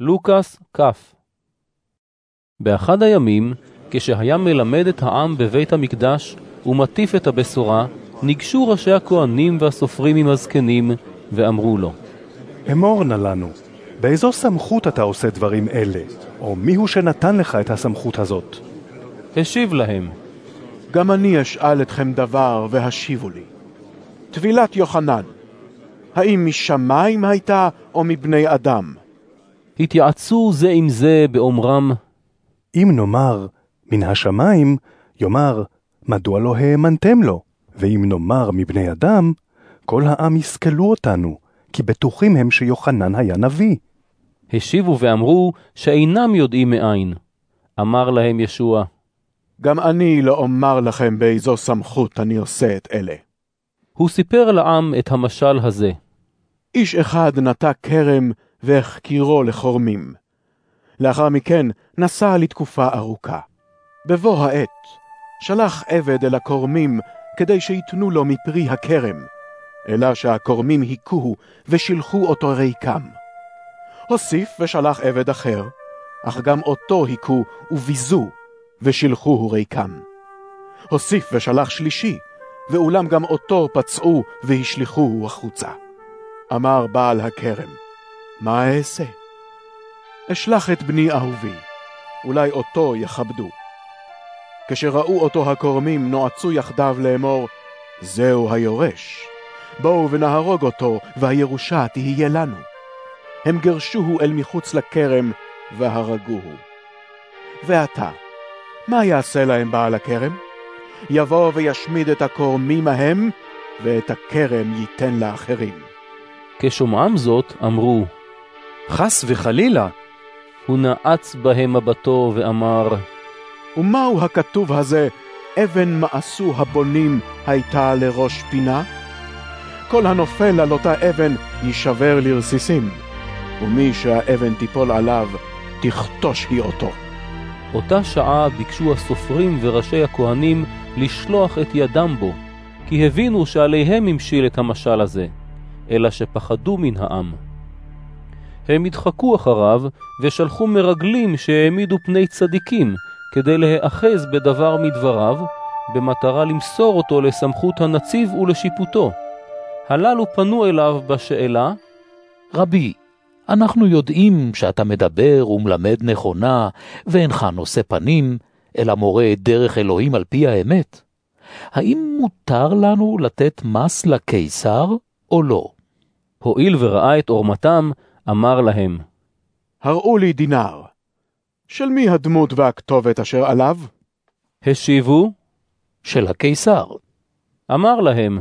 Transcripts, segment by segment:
לוקאס כ. באחד הימים, כשהיה מלמד את העם בבית המקדש ומטיף את הבשורה, ניגשו ראשי הכהנים והסופרים עם הזקנים, ואמרו לו, אמור נא לנו, באיזו סמכות אתה עושה דברים אלה, או מיהו שנתן לך את הסמכות הזאת? השיב להם, גם אני אשאל אתכם דבר והשיבו לי. טבילת יוחנן, האם משמיים הייתה או מבני אדם? התייעצו זה עם זה באומרם, אם נאמר מן השמיים, יאמר מדוע לא האמנתם לו? ואם נאמר מבני אדם, כל העם יסכלו אותנו, כי בטוחים הם שיוחנן היה נביא. השיבו ואמרו שאינם יודעים מאין. אמר להם ישוע, גם אני לא אומר לכם באיזו סמכות אני עושה את אלה. הוא סיפר לעם את המשל הזה. איש אחד נטע כרם והחקירו לחורמים. לאחר מכן נסע לתקופה ארוכה. בבוא העת, שלח עבד אל הכורמים כדי שיתנו לו מפרי הכרם, אלא שהכורמים היכוהו ושילחו אותו ריקם. הוסיף ושלח עבד אחר, אך גם אותו היכו וביזו, ושילחוהו ריקם. הוסיף ושלח שלישי, ואולם גם אותו פצעו והשליכוהו החוצה. אמר בעל הכרם, מה אעשה? אשלח את בני אהובי, אולי אותו יכבדו. כשראו אותו הכורמים נועצו יחדיו לאמור, זהו היורש. בואו ונהרוג אותו, והירושה תהיה לנו. הם גרשוהו אל מחוץ לכרם, והרגוהו. ועתה, מה יעשה להם בעל הכרם? יבוא וישמיד את הכורמים ההם, ואת הכרם ייתן לאחרים. כשומעם זאת, אמרו, חס וחלילה, הוא נעץ בהם מבטו ואמר, ומהו הכתוב הזה, אבן מעשו הבונים הייתה לראש פינה? כל הנופל על אותה אבן יישבר לרסיסים, ומי שהאבן תיפול עליו, תכתוש היא אותו. אותה שעה ביקשו הסופרים וראשי הכהנים לשלוח את ידם בו, כי הבינו שעליהם המשיל את המשל הזה, אלא שפחדו מן העם. הם ידחקו אחריו, ושלחו מרגלים שהעמידו פני צדיקים, כדי להיאחז בדבר מדבריו, במטרה למסור אותו לסמכות הנציב ולשיפוטו. הללו פנו אליו בשאלה, רבי, אנחנו יודעים שאתה מדבר ומלמד נכונה, ואינך נושא פנים, אלא מורה את דרך אלוהים על פי האמת. האם מותר לנו לתת מס לקיסר או לא? הואיל וראה את עורמתם, אמר להם, הראו לי דינר. של מי הדמות והכתובת אשר עליו? השיבו, של הקיסר. אמר להם,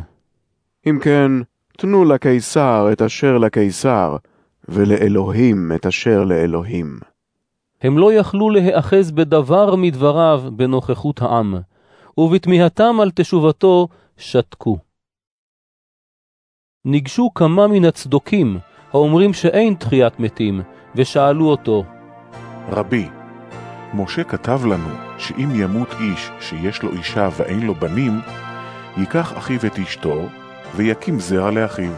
אם כן, תנו לקיסר את אשר לקיסר, ולאלוהים את אשר לאלוהים. הם לא יכלו להיאחז בדבר מדבריו בנוכחות העם, ובתמיהתם על תשובתו שתקו. ניגשו כמה מן הצדוקים, האומרים שאין תחיית מתים, ושאלו אותו, רבי, משה כתב לנו שאם ימות איש שיש לו אישה ואין לו בנים, ייקח אחיו את אשתו, ויקים זרע לאחיו.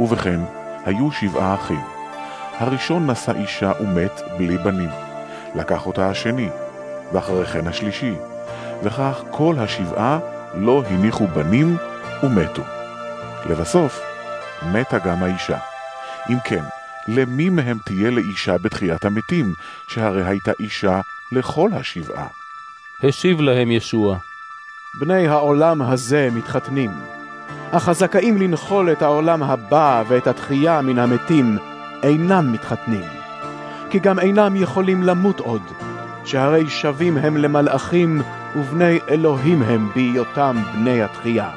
ובכן, היו שבעה אחים. הראשון נשא אישה ומת בלי בנים. לקח אותה השני, ואחרי כן השלישי. וכך כל השבעה לא הניחו בנים ומתו. לבסוף, מתה גם האישה. אם כן, למי מהם תהיה לאישה בתחיית המתים, שהרי הייתה אישה לכל השבעה? השיב להם ישוע, בני העולם הזה מתחתנים, אך הזכאים לנחול את העולם הבא ואת התחייה מן המתים אינם מתחתנים, כי גם אינם יכולים למות עוד, שהרי שווים הם למלאכים ובני אלוהים הם בהיותם בני התחייה.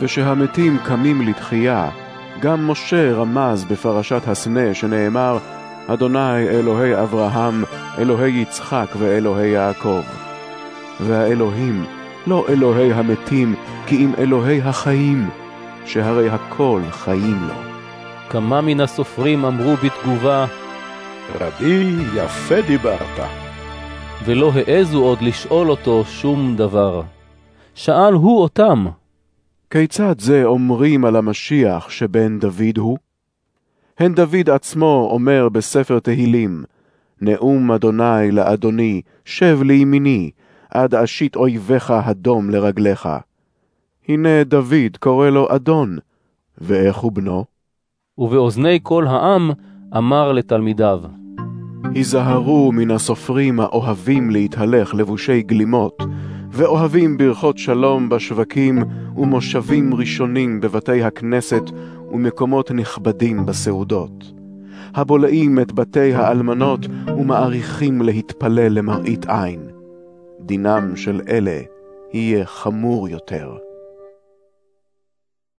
ושהמתים קמים לתחייה, גם משה רמז בפרשת הסנה שנאמר, אדוני אלוהי אברהם, אלוהי יצחק ואלוהי יעקב. והאלוהים, לא אלוהי המתים, כי אם אלוהי החיים, שהרי הכל חיים לו. כמה מן הסופרים אמרו בתגובה, רבי, יפה דיברת. ולא העזו עוד לשאול אותו שום דבר. שאל הוא אותם, כיצד זה אומרים על המשיח שבן דוד הוא? הן דוד עצמו אומר בספר תהילים, נאום אדוני לאדוני, שב לימיני, עד אשית אויביך הדום לרגליך. הנה דוד קורא לו אדון, ואיך הוא בנו? ובאוזני כל העם אמר לתלמידיו, היזהרו מן הסופרים האוהבים להתהלך לבושי גלימות, ואוהבים ברכות שלום בשווקים, ומושבים ראשונים בבתי הכנסת, ומקומות נכבדים בסעודות. הבולעים את בתי האלמנות, ומעריכים להתפלל למראית עין. דינם של אלה יהיה חמור יותר.